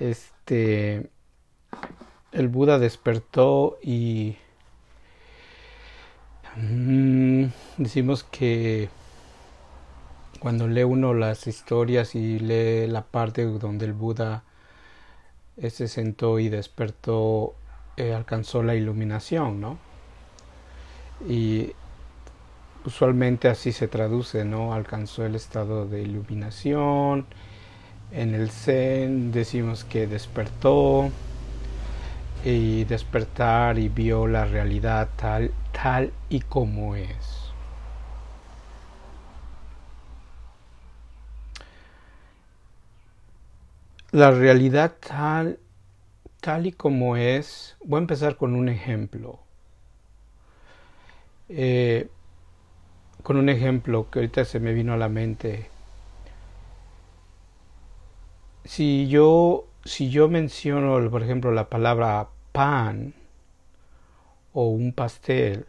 este, el Buda despertó y mm, decimos que cuando lee uno las historias y lee la parte donde el Buda eh, se sentó y despertó, eh, alcanzó la iluminación, ¿no? Y usualmente así se traduce, ¿no? Alcanzó el estado de iluminación. En el Zen decimos que despertó y despertar y vio la realidad tal, tal y como es. La realidad tal, tal y como es, voy a empezar con un ejemplo. Eh, con un ejemplo que ahorita se me vino a la mente. Si yo, si yo menciono, por ejemplo, la palabra pan o un pastel,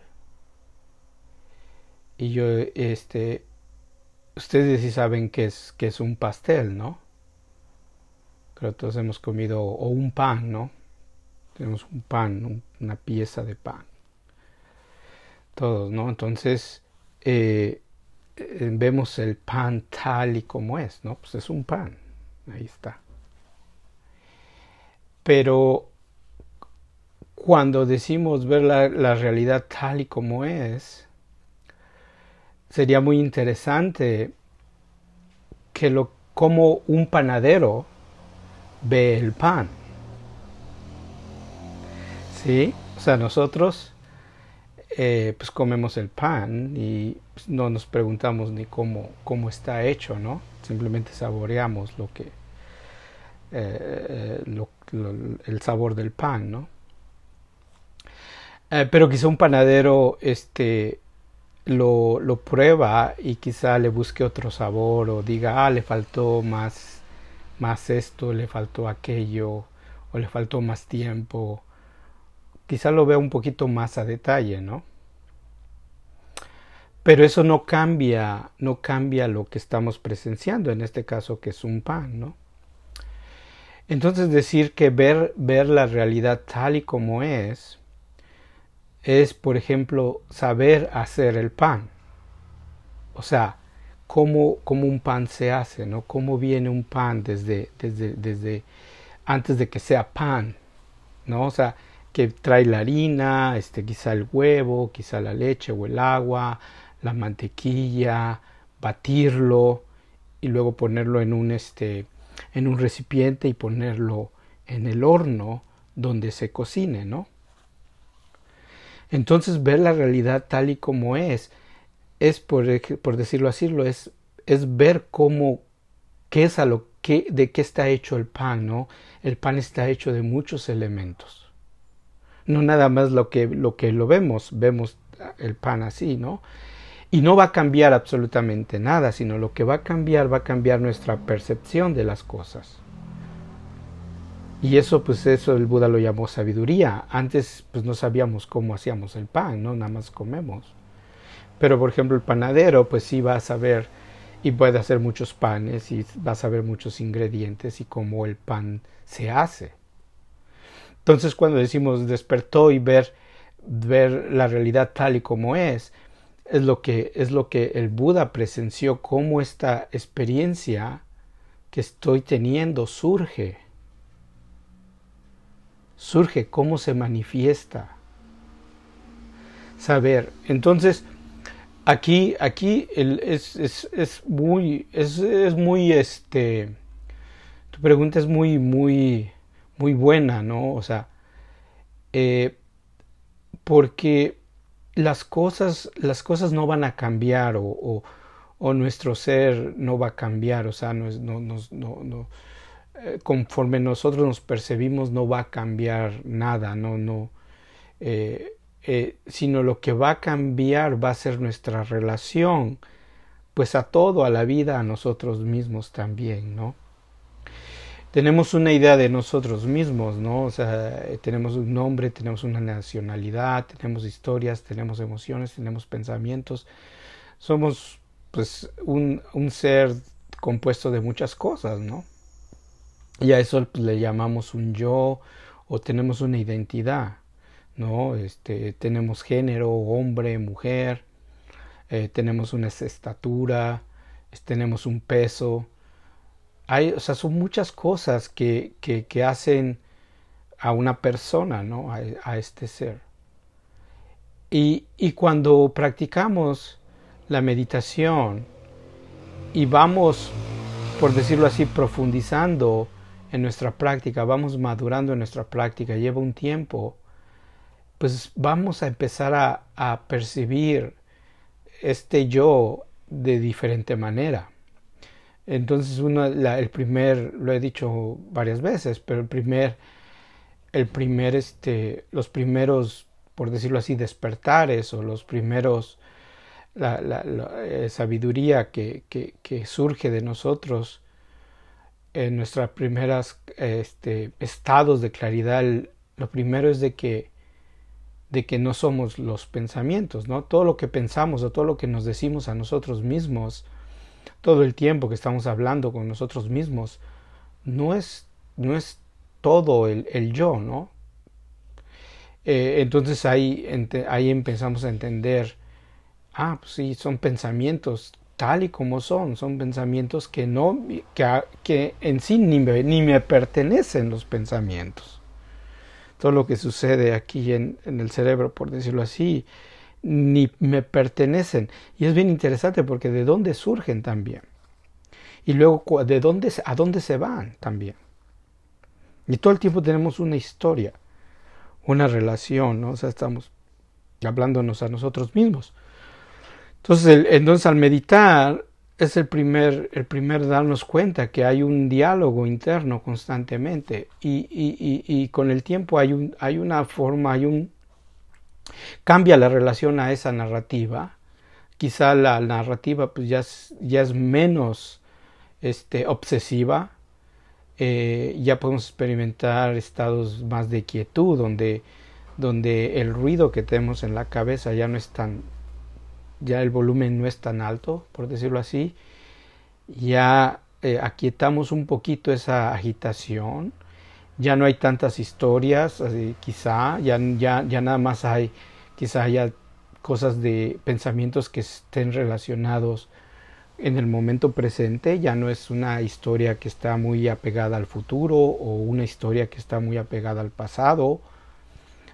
y yo, este, ustedes sí saben que es, que es un pastel, ¿no? Creo que todos hemos comido, o un pan, ¿no? Tenemos un pan, una pieza de pan. Todos, ¿no? Entonces, eh, eh, vemos el pan tal y como es, ¿no? Pues es un pan, ahí está. Pero cuando decimos ver la, realidad tal y como es, sería muy interesante que lo como un panadero ve el pan. ¿Sí? O sea, nosotros eh, pues comemos el pan y no nos preguntamos ni cómo, cómo está hecho, ¿no? Simplemente saboreamos lo que, eh, el sabor del pan, ¿no? Eh, pero quizá un panadero este, lo, lo, prueba y quizá le busque otro sabor o diga, ah, le faltó más, más esto, le faltó aquello, o le faltó más tiempo quizá lo vea un poquito más a detalle, ¿no? Pero eso no cambia, no cambia lo que estamos presenciando, en este caso que es un pan, ¿no? Entonces decir que ver, ver la realidad tal y como es, es, por ejemplo, saber hacer el pan. O sea, cómo, cómo un pan se hace, ¿no? Cómo viene un pan desde, desde, desde antes de que sea pan, ¿no? O sea, que trae la harina, este, quizá el huevo, quizá la leche o el agua, la mantequilla, batirlo y luego ponerlo en un, este, en un recipiente y ponerlo en el horno donde se cocine, ¿no? Entonces ver la realidad tal y como es, es por, por decirlo así, es, es ver cómo, qué es a lo de qué está hecho el pan, ¿no? El pan está hecho de muchos elementos no nada más lo que lo que lo vemos, vemos el pan así, ¿no? Y no va a cambiar absolutamente nada, sino lo que va a cambiar va a cambiar nuestra percepción de las cosas. Y eso, pues eso el Buda lo llamó sabiduría. Antes, pues no sabíamos cómo hacíamos el pan, ¿no? Nada más comemos. Pero, por ejemplo, el panadero, pues sí va a saber y puede hacer muchos panes y va a saber muchos ingredientes y cómo el pan se hace. Entonces cuando decimos despertó y ver, ver la realidad tal y como es, es lo que, es lo que el Buda presenció, cómo esta experiencia que estoy teniendo surge. Surge, cómo se manifiesta. Saber. Entonces, aquí, aquí es, es, es, muy, es, es muy, este, tu pregunta es muy, muy, muy buena, ¿no? O sea, eh, porque las cosas, las cosas no van a cambiar o, o, nuestro ser no va a cambiar, o sea, no, no, no, no eh, conforme nosotros nos percibimos no va a cambiar nada, no, no, eh, sino lo que va a cambiar va a ser nuestra relación, pues a todo, a la vida, a nosotros mismos también, ¿no? Tenemos una idea de nosotros mismos, ¿no? O sea, tenemos un nombre, tenemos una nacionalidad, tenemos historias, tenemos emociones, tenemos pensamientos. Somos, pues, un, un ser compuesto de muchas cosas, ¿no? y a eso pues, le llamamos un yo o tenemos una identidad, ¿no? Este, tenemos género, hombre, mujer, eh, tenemos una estatura, tenemos un peso. Hay, o sea, son muchas cosas que, que, hacen a una persona, ¿no? A, a este ser. Y, y, cuando practicamos la meditación y vamos, por decirlo así, profundizando en nuestra práctica, vamos madurando en nuestra práctica, lleva un tiempo, pues vamos a empezar a, a percibir este yo de diferente manera. Entonces, uno, la, el primer, lo he dicho varias veces, pero el primer, el primer, este, los primeros, por decirlo así, despertares o los primeros, la, la, eh, sabiduría que, que, surge de nosotros en nuestras primeras este, estados de claridad, lo primero es de que, de que no somos los pensamientos, ¿no? Todo lo que pensamos o todo lo que nos decimos a nosotros mismos, todo el tiempo que estamos hablando con nosotros mismos, no es, no es todo el, el yo, ¿no? Eh, entonces ahí, ahí empezamos a entender, ah, pues sí, son pensamientos tal y como son, son pensamientos que no, que, que en sí ni me, ni me pertenecen los pensamientos. Todo lo que sucede aquí en, en el cerebro, por decirlo así, ni me pertenecen. Y es bien interesante porque de dónde surgen también. Y luego de dónde, a dónde se van también. Y todo el tiempo tenemos una historia, una relación, ¿no? O sea, estamos hablándonos a nosotros mismos. Entonces, entonces al meditar es el primer, el primer darnos cuenta que hay un diálogo interno constantemente y, y, y, y con el tiempo hay, un, hay una forma, hay un... cambia la relación a esa narrativa. Quizá la narrativa pues ya es, ya es menos este, obsesiva, eh, ya podemos experimentar estados más de quietud, donde, donde el ruido que tenemos en la cabeza ya no es tan ya el volumen no es tan alto, por decirlo así, ya eh, aquietamos un poquito esa agitación, ya no hay tantas historias, quizá, ya, ya, ya nada más hay, quizá haya cosas de pensamientos que estén relacionados en el momento presente, ya no es una historia que está muy apegada al futuro o una historia que está muy apegada al pasado,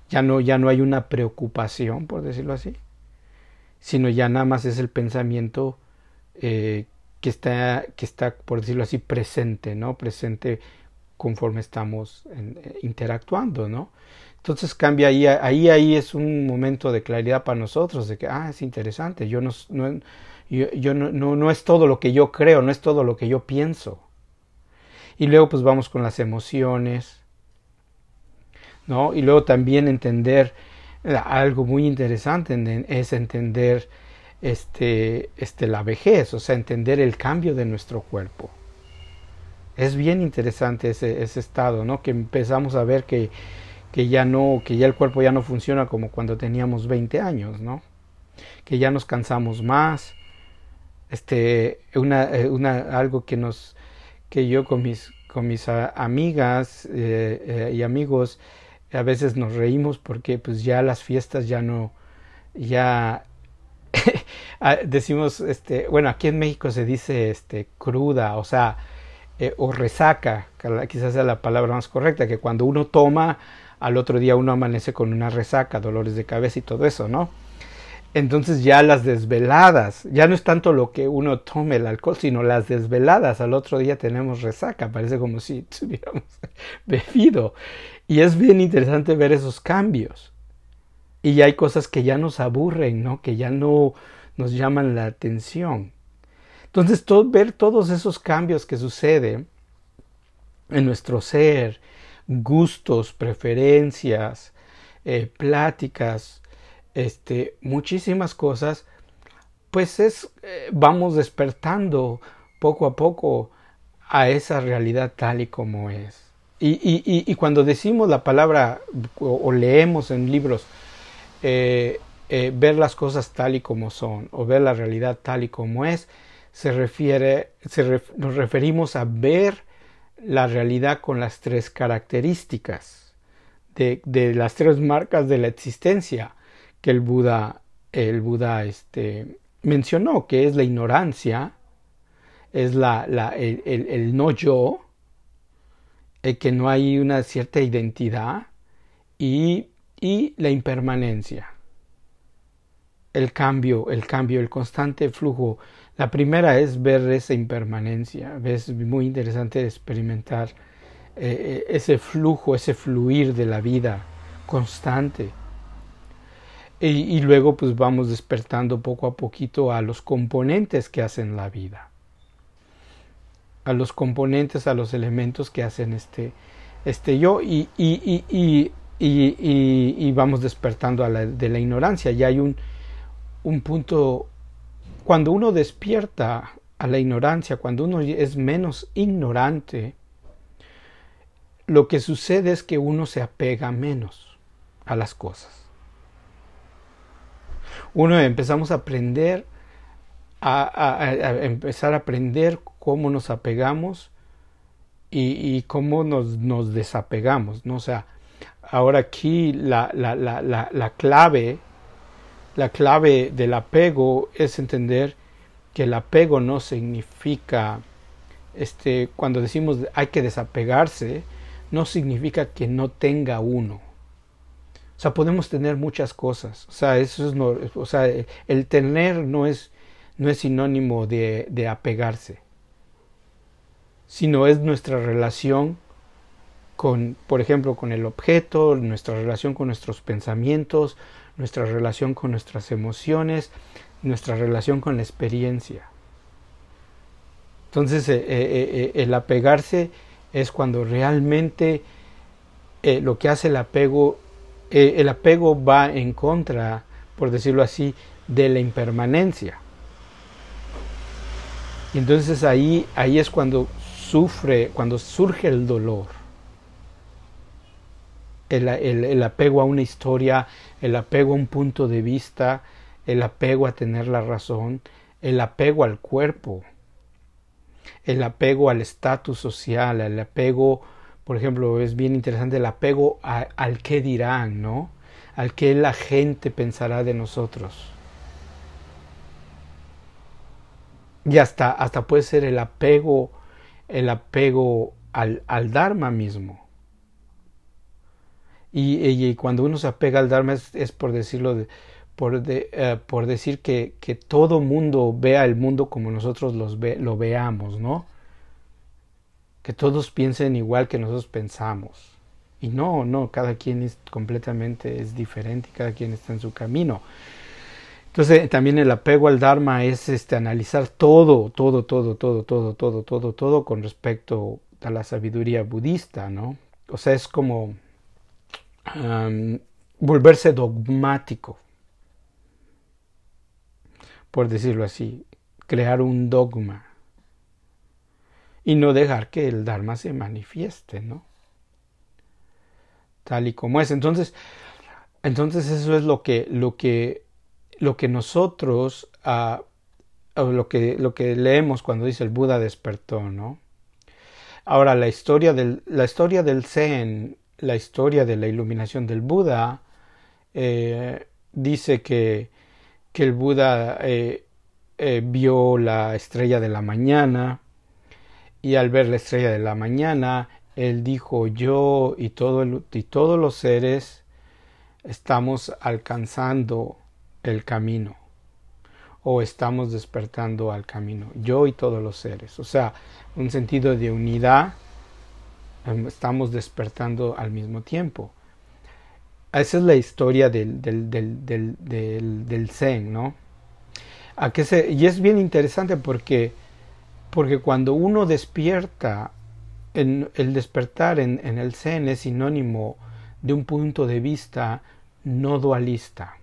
ya no, ya no hay una preocupación, por decirlo así sino ya nada más es el pensamiento eh, que, está, que está, por decirlo así, presente, ¿no? Presente conforme estamos eh, interactuando, ¿no? Entonces cambia ahí, ahí, ahí es un momento de claridad para nosotros, de que, ah, es interesante, yo no, yo, no, no, es todo lo que yo creo, no es todo lo que yo pienso. Y luego pues vamos con las emociones, ¿no? Y luego también entender algo muy interesante es entender este, este, la vejez, o sea, entender el cambio de nuestro cuerpo. Es bien interesante ese, estado, ¿no? Que empezamos a ver que, que, ya no, que ya el cuerpo ya no funciona como cuando teníamos 20 años, ¿no? Que ya nos cansamos más. Este, una, eh, una, algo que nos, que yo con mis, con mis amigas eh, eh, y amigos a veces nos reímos porque pues ya las fiestas ya no, ya ah, decimos, este, bueno, aquí en México se dice este, cruda, o sea, eh, o resaca, quizás sea la palabra más correcta, que cuando uno toma, al otro día uno amanece con una resaca, dolores de cabeza y todo eso, ¿no? Entonces ya las desveladas, ya no es tanto lo que uno tome el alcohol, sino las desveladas, al otro día tenemos resaca, parece como si tuviéramos bebido. Y es bien interesante ver esos cambios. Y hay cosas que ya nos aburren, ¿no? Que ya no nos llaman la atención. Entonces, todo, ver todos esos cambios que suceden en nuestro ser, gustos, preferencias, eh, pláticas, este, muchísimas cosas, pues es, eh, vamos despertando poco a poco a esa realidad tal y como es. Y, y, cuando decimos la palabra o, leemos en libros eh, ver las cosas tal y como son o ver la realidad tal y como es, se refiere, se nos referimos a ver la realidad con las tres características de, de, las tres marcas de la existencia que el Buda, el Buda este, mencionó, que es la ignorancia, es la, la el, el, el, no yo, el que no hay una cierta identidad y, y la impermanencia, el cambio, el cambio, el constante flujo. La primera es ver esa impermanencia, es muy interesante experimentar eh, ese flujo, ese fluir de la vida constante. Y, luego pues vamos despertando poco a poquito a los componentes que hacen la vida a los componentes a los elementos que hacen este este yo y, y, y, y vamos despertando de la ignorancia ya hay un, un punto cuando uno despierta a la ignorancia cuando uno es menos ignorante lo que sucede es que uno se apega menos a las cosas uno empezamos a aprender a, empezar a aprender cómo nos apegamos y, y cómo nos, nos, desapegamos, ¿no? O sea, ahora aquí la, la, la, la, clave, la clave del apego es entender que el apego no significa, este, cuando decimos hay que desapegarse, no significa que no tenga uno. O sea, podemos tener muchas cosas. O sea, eso es no, o sea, el tener no es, no es sinónimo de, de apegarse, sino es nuestra relación con, por ejemplo, con el objeto, nuestra relación con nuestros pensamientos, nuestra relación con nuestras emociones, nuestra relación con la experiencia. Entonces, eh, eh, eh, el apegarse es cuando realmente lo que hace el apego el apego va en contra, por decirlo así, de la impermanencia. Y entonces ahí, ahí es cuando sufre, cuando surge el dolor. El, el, apego a una historia, el apego a un punto de vista, el apego a tener la razón, el apego al cuerpo, el apego al estatus social, el apego por ejemplo, es bien interesante el apego al qué dirán, ¿no? Al qué la gente pensará de nosotros. Y hasta, hasta puede ser el apego, el apego al, al Dharma mismo. Y, cuando uno se apega al Dharma es, por decirlo, por, eh, por decir que, que, todo mundo vea el mundo como nosotros los lo veamos, ¿no? que todos piensen igual que nosotros pensamos. Y no, no, cada quien es completamente es diferente, cada quien está en su camino. Entonces también el apego al Dharma es este analizar todo, todo, todo, todo, todo, todo, todo, todo con respecto a la sabiduría budista, ¿no? O sea, es como volverse dogmático, por decirlo así, crear un dogma y no dejar que el Dharma se manifieste, ¿no? Tal y como es. Entonces, entonces eso es lo que, lo que, lo que nosotros, uh, lo, que, lo que leemos cuando dice el Buda despertó, ¿no? Ahora, la historia la historia del Zen, la historia de la iluminación del Buda, eh, dice que, que el Buda eh, eh, vio la estrella de la mañana, y al ver la estrella de la mañana, él dijo, yo y, y todos los seres estamos alcanzando el camino o estamos despertando al camino, yo y todos los seres. O sea, un sentido de unidad, estamos despertando al mismo tiempo. Esa es la historia del, del, del, del, Zen, ¿no? ¿A se, y es bien interesante porque porque cuando uno despierta, en, el despertar en el Zen es sinónimo de un punto de vista no dualista.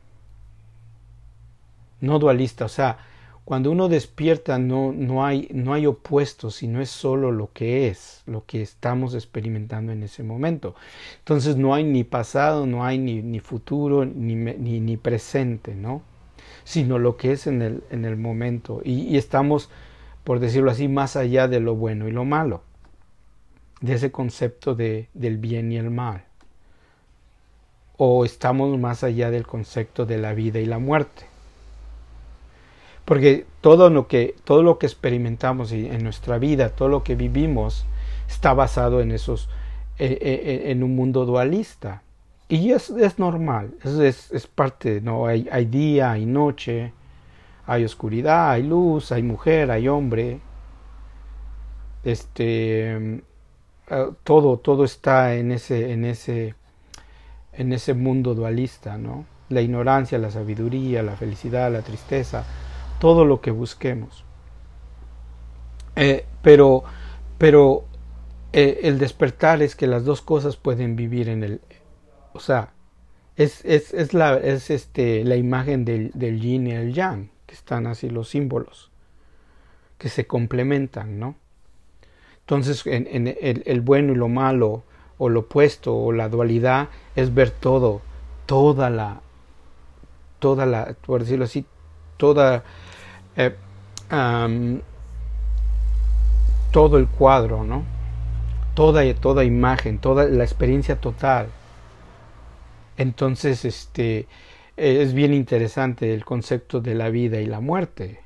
No dualista, o sea, cuando uno despierta no, no, hay, no hay opuestos, sino es solo lo que es, lo que estamos experimentando en ese momento. Entonces no hay ni pasado, no hay ni, ni futuro, ni, ni, ni, presente, ¿no? Sino lo que es en el, en el momento. Y, y estamos por decirlo así, más allá de lo bueno y lo malo. de ese concepto de, del bien y el mal? ¿O estamos más allá del concepto de la vida y la muerte? Porque todo lo que, todo lo que experimentamos en nuestra vida, todo lo que vivimos, está basado en esos, eh, eh, en un mundo dualista. Y es, es normal, es, es, parte, ¿no? Hay, hay día, hay noche, hay oscuridad, hay luz, hay mujer, hay hombre. Este, eh, todo, todo está en ese, en ese, en ese mundo dualista, ¿no? La ignorancia, la sabiduría, la felicidad, la tristeza, todo lo que busquemos. Eh, pero, pero eh, el despertar es que las dos cosas pueden vivir en el, o sea, es, es, es la, es este, la imagen del, del yin y el yang, que están así los símbolos, que se complementan, ¿no? Entonces, en, en el, el, bueno y lo malo, o lo opuesto, o la dualidad, es ver todo, toda la, toda la, por decirlo así, toda eh, todo el cuadro, ¿no? Toda, toda imagen, toda la experiencia total. Entonces, este, es bien interesante el concepto de la vida y la muerte.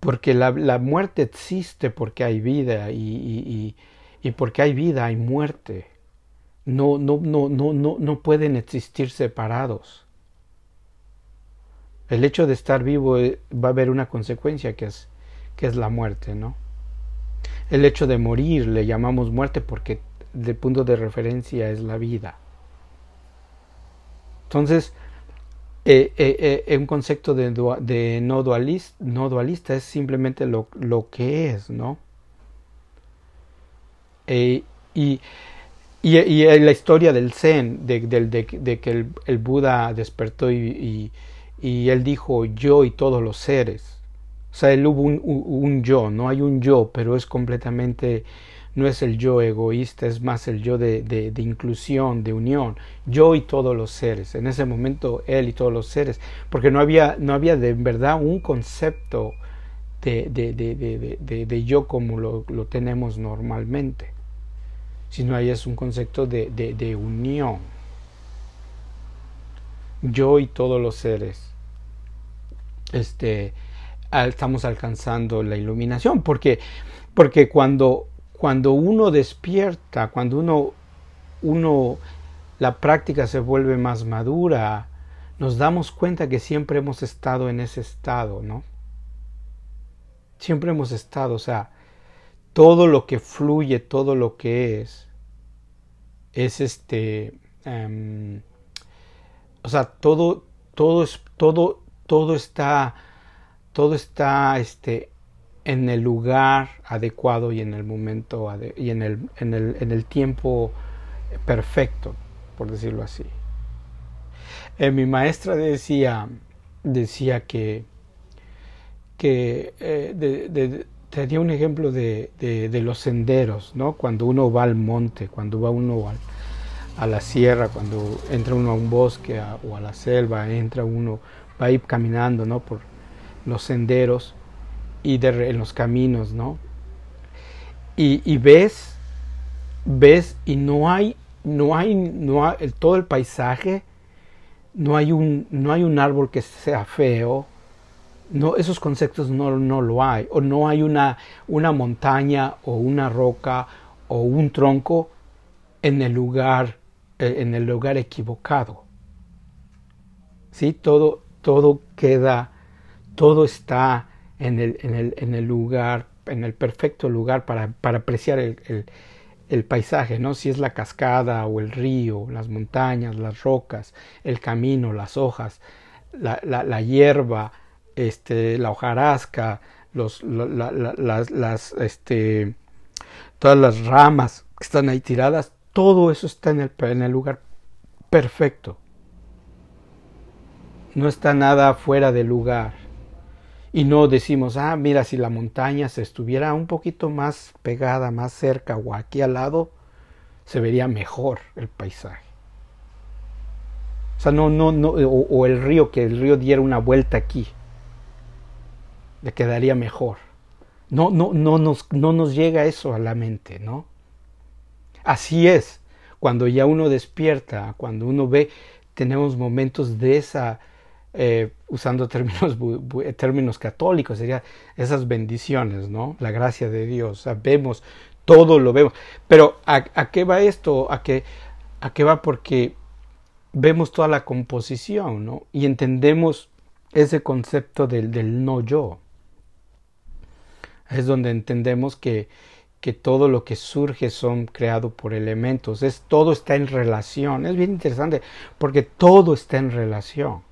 Porque la, la muerte existe porque hay vida y, y, y, porque hay vida hay muerte. No, no, no, no, no, no pueden existir separados. El hecho de estar vivo eh, va a haber una consecuencia que es, que es la muerte, ¿no? El hecho de morir le llamamos muerte porque el punto de referencia es la vida. Entonces, eh, eh, eh un concepto de, no, dualista, no, dualista, es simplemente lo, lo que es, ¿no? y, y, y, la historia del Zen, de, de, que el, Buda despertó y él dijo yo y todos los seres. O sea, él hubo un, un, yo, no hay un yo, pero es completamente, no es el yo egoísta, es más el yo de, de, de, inclusión, de unión, yo y todos los seres. En ese momento él y todos los seres, porque no había, no había de verdad un concepto de, de, de yo como lo, lo, tenemos normalmente, sino ahí es un concepto de unión. Yo y todos los seres este, estamos alcanzando la iluminación, porque, porque cuando, cuando uno despierta, cuando uno, uno, la práctica se vuelve más madura, nos damos cuenta que siempre hemos estado en ese estado, ¿no? Siempre hemos estado, o sea, todo lo que fluye, todo lo que es, es este, um, o sea, todo, todo es, todo, todo está, todo está este, en el lugar adecuado y en el momento y en el, en, el, en el, tiempo perfecto, por decirlo así. Eh, mi maestra decía, decía que, que eh, de, tenía un ejemplo de, de, los senderos, ¿no? Cuando uno va al monte, cuando va uno al, a la sierra, cuando entra uno a un bosque o a la selva, entra uno va a ir caminando, ¿no? Por los senderos y en los caminos, ¿no? Y, y, ves, ves y no hay, no hay, no hay, todo el paisaje, no hay un, no hay un árbol que sea feo, no, esos conceptos no, no lo hay, o no hay una, una montaña o una roca o un tronco en el lugar, eh, en el lugar equivocado. ¿Sí? Todo, todo queda, todo está en el, en el, en el lugar, en el perfecto lugar para, para apreciar el, el, paisaje, ¿no? Si es la cascada o el río, las montañas, las rocas, el camino, las hojas, la, la, la hierba, este, la hojarasca, los, la, las, las, este, todas las ramas que están ahí tiradas, todo eso está en el, en el lugar perfecto no está nada fuera de lugar. Y no decimos, ah, mira, si la montaña se estuviera un poquito más pegada, más cerca o aquí al lado, se vería mejor el paisaje. O sea, no, no, no, o, el río, que el río diera una vuelta aquí, le quedaría mejor. No, no, no nos, no nos llega eso a la mente, ¿no? así es. Cuando ya uno despierta, cuando uno ve, tenemos momentos de esa, eh, usando términos, términos católicos, sería esas bendiciones, ¿no? La gracia de Dios. Sabemos, todo lo vemos. Pero ¿a, qué va esto? ¿A qué, ¿A qué va? Porque vemos toda la composición, ¿no? Y entendemos ese concepto del, del no yo. Es donde entendemos que, que todo lo que surge son creado por elementos. Es, todo está en relación. Es bien interesante porque todo está en relación.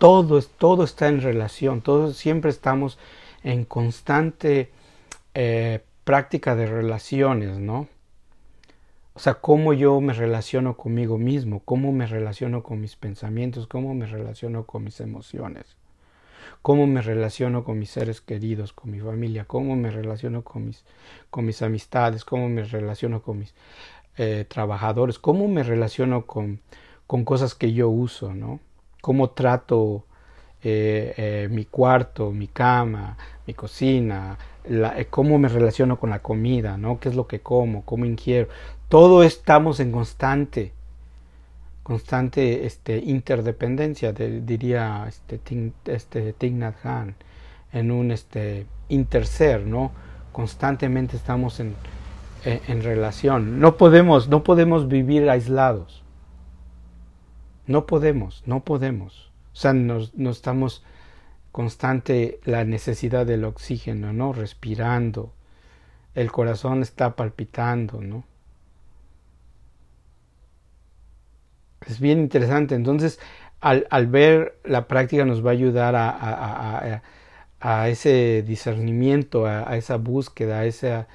Todo, todo está en relación. Todos siempre estamos en constante eh, práctica de relaciones, ¿no? O sea, cómo yo me relaciono conmigo mismo, cómo me relaciono con mis pensamientos, cómo me relaciono con mis emociones, cómo me relaciono con mis seres queridos, con mi familia, cómo me relaciono con mis, con mis amistades, cómo me relaciono con mis eh, trabajadores, cómo me relaciono con, con cosas que yo uso, ¿no? Cómo trato eh, eh, mi cuarto, mi cama, mi cocina, cómo me relaciono con la comida, ¿no? ¿Qué es lo que como? ¿Cómo ingiero? Todo estamos en constante, constante este, interdependencia, diría este, este Han, en un este, interser, ¿no? Constantemente estamos en, en, relación. No podemos, no podemos vivir aislados. No podemos, no podemos. O sea, nos, nos estamos constante la necesidad del oxígeno, ¿no? Respirando. El corazón está palpitando, ¿no? es bien interesante. Entonces, al, al, ver la práctica nos va a ayudar a, a, a, ese discernimiento, a, esa búsqueda, a ese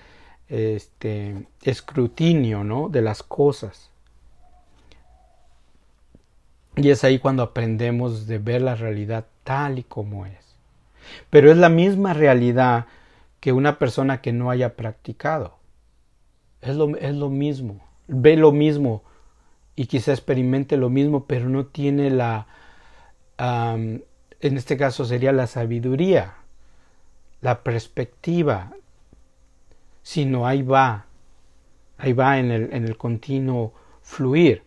este, escrutinio ¿no? de las cosas. Y es ahí cuando aprendemos de ver la realidad tal y como es. Pero es la misma realidad que una persona que no haya practicado. Es lo, es lo mismo. Ve lo mismo y quizá experimente lo mismo, pero no tiene la, en este caso sería la sabiduría, la perspectiva, sino ahí va, ahí va en el, en el continuo fluir,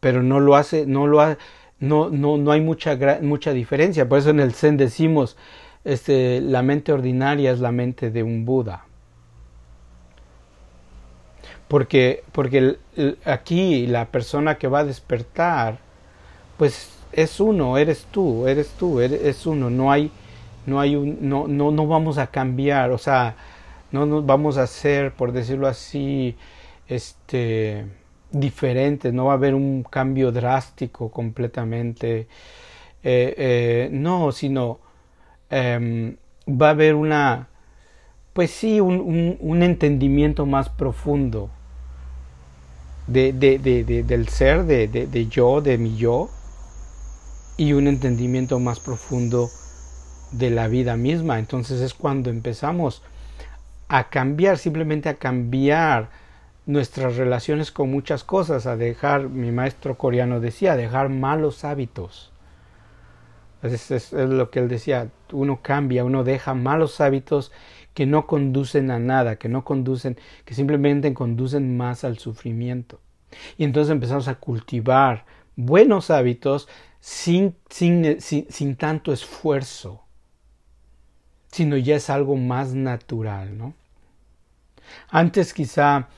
pero no lo hace, no lo hace, no, no, no hay mucha, mucha diferencia, por eso en el Zen decimos, este, la mente ordinaria es la mente de un Buda. Porque, porque aquí la persona que va a despertar, pues es uno, eres tú, eres tú, eres, es uno, no hay, no hay un, no, no, no vamos a cambiar, o sea, no nos vamos a hacer, por decirlo así, este, diferentes, no va a haber un cambio drástico completamente, eh, eh, no, sino em, va a haber una, pues sí, un, un, entendimiento más profundo de, de, de, del ser, de, yo, de mi yo, y un entendimiento más profundo de la vida misma. Entonces es cuando empezamos a cambiar, simplemente a cambiar nuestras relaciones con muchas cosas, a dejar, mi maestro coreano decía, a dejar malos hábitos. Es, es, lo que él decía, uno cambia, uno deja malos hábitos que no conducen a nada, que no conducen, que simplemente conducen más al sufrimiento. Y entonces empezamos a cultivar buenos hábitos sin, sin, sin, tanto esfuerzo, sino ya es algo más natural, ¿no? Antes quizá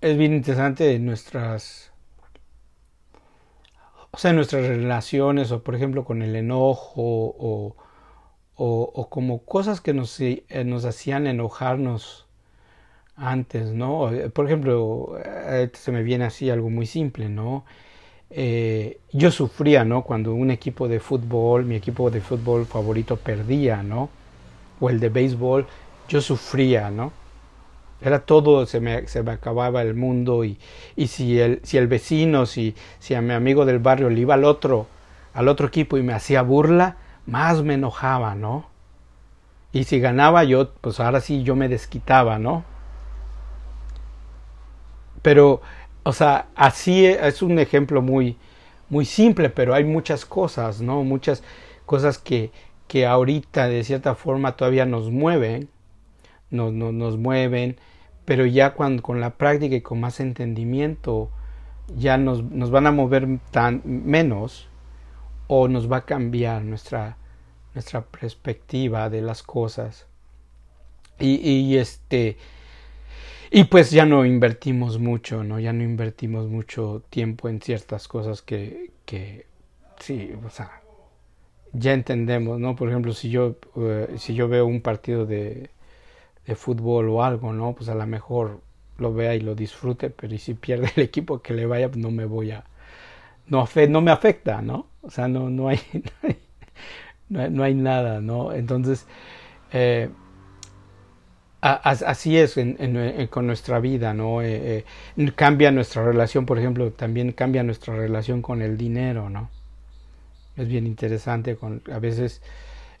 es bien interesante nuestras o sea, nuestras relaciones, o por ejemplo con el enojo, o, o, como cosas que nos, eh, nos hacían enojarnos antes, ¿no? Por ejemplo, eh, se me viene así algo muy simple, ¿no? Eh, yo sufría, ¿no? Cuando un equipo de fútbol, mi equipo de fútbol favorito perdía, ¿no? O el de béisbol, yo sufría, ¿no? Era todo, se me, se me acababa el mundo y, y si, el, si el vecino, si, si a mi amigo del barrio le iba al otro, al otro equipo y me hacía burla, más me enojaba, ¿no? Y si ganaba yo, pues ahora sí yo me desquitaba, ¿no? Pero, o sea, así es un ejemplo muy, muy simple, pero hay muchas cosas, ¿no? Muchas cosas que, que ahorita de cierta forma todavía nos mueven, nos, nos, mueven, pero ya cuando con la práctica y con más entendimiento ya nos, nos van a mover tan menos o nos va a cambiar nuestra, nuestra perspectiva de las cosas. Y, y, este y pues ya no invertimos mucho, ¿no? Ya no invertimos mucho tiempo en ciertas cosas que, que sí, o sea, ya entendemos, ¿no? Por ejemplo, si yo, eh, si yo veo un partido de, de fútbol o algo, ¿no? Pues a lo mejor lo vea y lo disfrute, pero y si pierde el equipo que le vaya, pues no me voy a... No, no me afecta, ¿no? O sea, no, no, hay, no, hay, no hay nada, ¿no? Entonces, eh, así es con nuestra vida, ¿no? Eh, cambia nuestra relación, por ejemplo, también cambia nuestra relación con el dinero, ¿no? Es bien interesante, con, a veces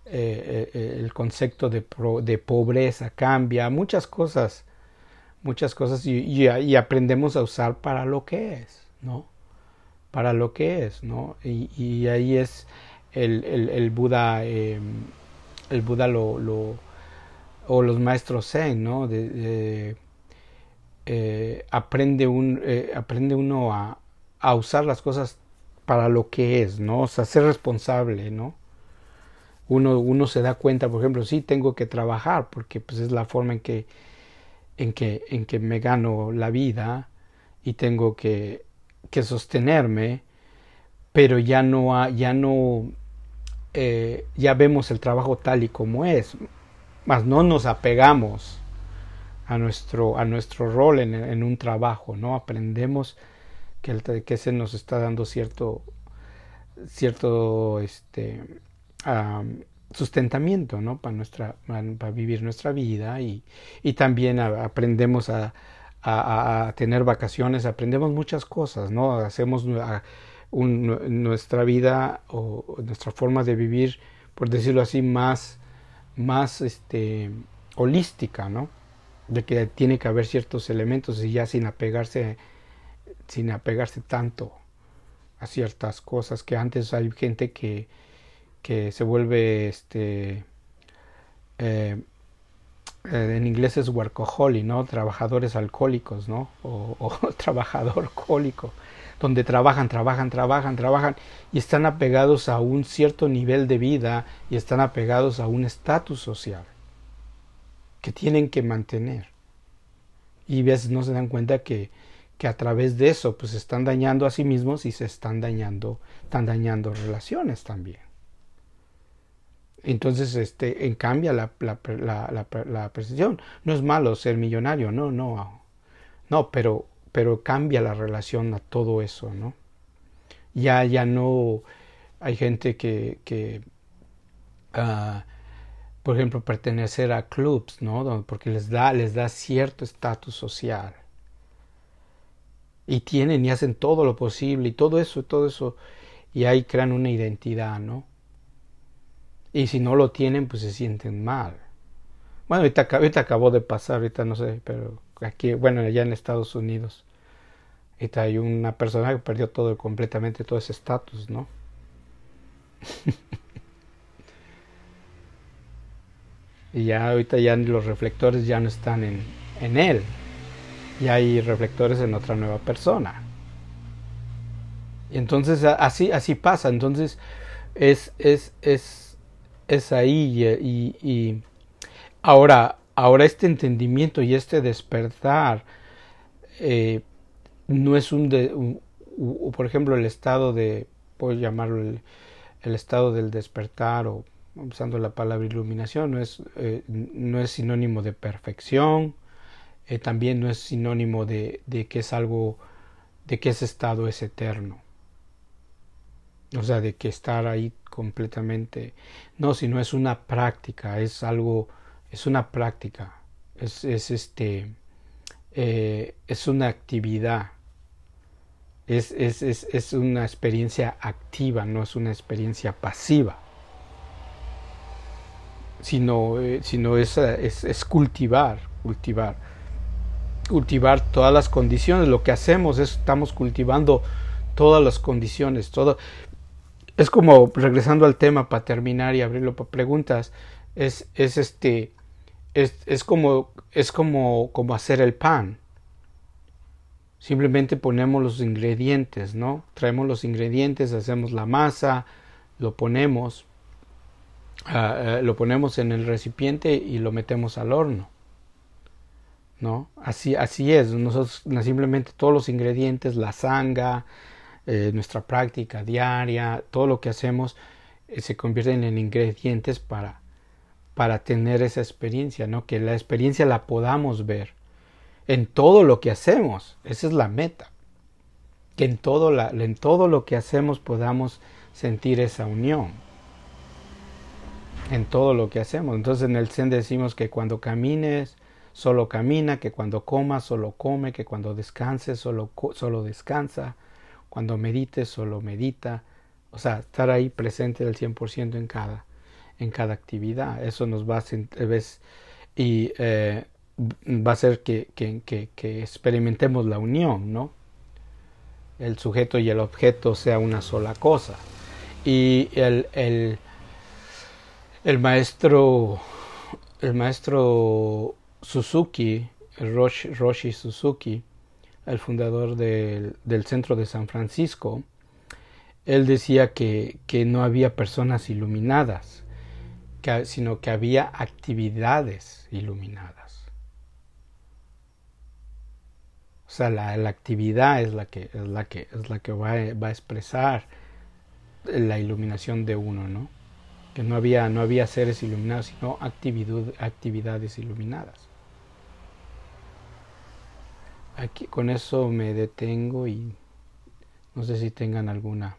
eh, eh, el concepto de, de, pobreza cambia, muchas cosas, muchas cosas y, y, aprendemos a usar para lo que es, ¿no? Para lo que es, ¿no? Y, y ahí es el, el, el Buda, eh, el Buda lo, lo, o los maestros Zen, ¿no? De, eh, aprende, un, aprende uno a, a usar las cosas para lo que es, ¿no? O sea, ser responsable, ¿no? Uno, uno se da cuenta, por ejemplo, sí tengo que trabajar porque pues es la forma en que, en que, en que me gano la vida y tengo que, que sostenerme, pero ya no, ya no, eh, ya vemos el trabajo tal y como es, más no nos apegamos a nuestro, a nuestro rol en, en un trabajo, ¿no? Aprendemos que, que se nos está dando cierto, cierto este, sustentamiento ¿no? para, nuestra, para vivir nuestra vida y, y también aprendemos a, a, tener vacaciones, aprendemos muchas cosas, ¿no? hacemos nuestra vida o nuestra forma de vivir, por decirlo así, más, más este, holística, ¿no? de que tiene que haber ciertos elementos y ya sin apegarse sin apegarse tanto a ciertas cosas que antes hay gente que, que se vuelve este eh, eh, en inglés es workaholic, ¿no? Trabajadores alcohólicos, ¿no? O, trabajador alcohólico, donde trabajan, trabajan, trabajan, trabajan y están apegados a un cierto nivel de vida y están apegados a un estatus social que tienen que mantener. Y a veces no se dan cuenta que que a través de eso pues están dañando a sí mismos y se están dañando, están dañando relaciones también. Entonces, este, en cambia la, la, la, la, percepción. No es malo ser millonario, no, no, no, pero, pero cambia la relación a todo eso, ¿no? Ya, ya no hay gente que, que uh, por ejemplo, pertenecer a clubs, ¿no? Porque les da, les da cierto estatus social y tienen y hacen todo lo posible y todo eso, todo eso, y ahí crean una identidad, ¿no? Y si no lo tienen, pues se sienten mal. Bueno, ahorita, ahorita acabó de pasar, ahorita no sé, pero aquí, bueno, allá en Estados Unidos, ahorita hay una persona que perdió todo completamente, todo ese estatus, ¿no? y ya ahorita ya los reflectores ya no están en, en él, y hay reflectores en otra nueva persona. Y entonces así, así pasa. Entonces es, es, es, es ahí y, y, ahora, ahora este entendimiento y este despertar eh, no es un, de, por ejemplo, el estado de, puedo llamarlo el, el, estado del despertar o usando la palabra iluminación, no es, eh, no es sinónimo de perfección, eh, también no es sinónimo de, de, que es algo, de que ese estado es eterno. O sea, de que estar ahí completamente. No, sino es una práctica, es algo, es una práctica, es, es este, eh, es una actividad. Es, es, es, una experiencia activa, no es una experiencia pasiva, sino, eh, sino es, es, cultivar, cultivar cultivar todas las condiciones. Lo que hacemos es estamos cultivando todas las condiciones, todo. Es como regresando al tema para terminar y abrirlo para preguntas. Es, es este es, es, como, es como, como hacer el pan. Simplemente ponemos los ingredientes, ¿no? Traemos los ingredientes, hacemos la masa, lo ponemos, uh, uh, lo ponemos en el recipiente y lo metemos al horno. ¿No? Así, así es. Nosotros simplemente todos los ingredientes, la sanga, eh, nuestra práctica diaria, todo lo que hacemos eh, se convierten en ingredientes para, para tener esa experiencia, ¿no? Que la experiencia la podamos ver en todo lo que hacemos. Esa es la meta. Que en todo, la, en todo lo que hacemos podamos sentir esa unión. En todo lo que hacemos. Entonces en el Zen decimos que cuando camines, solo camina, que cuando comas, solo come, que cuando descanses, solo, solo descansa, cuando medites, solo medita. O sea, estar ahí presente del 100% en cada, en cada actividad. Eso nos va a... ¿ves? Y eh, va a hacer que, que, que, experimentemos la unión, ¿no? El sujeto y el objeto sea una sola cosa. Y el, el, el maestro, el maestro Suzuki, Roshi Suzuki, el fundador del, del, centro de San Francisco, él decía que, que no había personas iluminadas, sino que había actividades iluminadas. O sea, la, la, actividad es la que, es la que, es la que va, va, a expresar la iluminación de uno, ¿no? Que no había, no había seres iluminados, sino actividad, actividades iluminadas. Aquí con eso me detengo y no sé si tengan alguna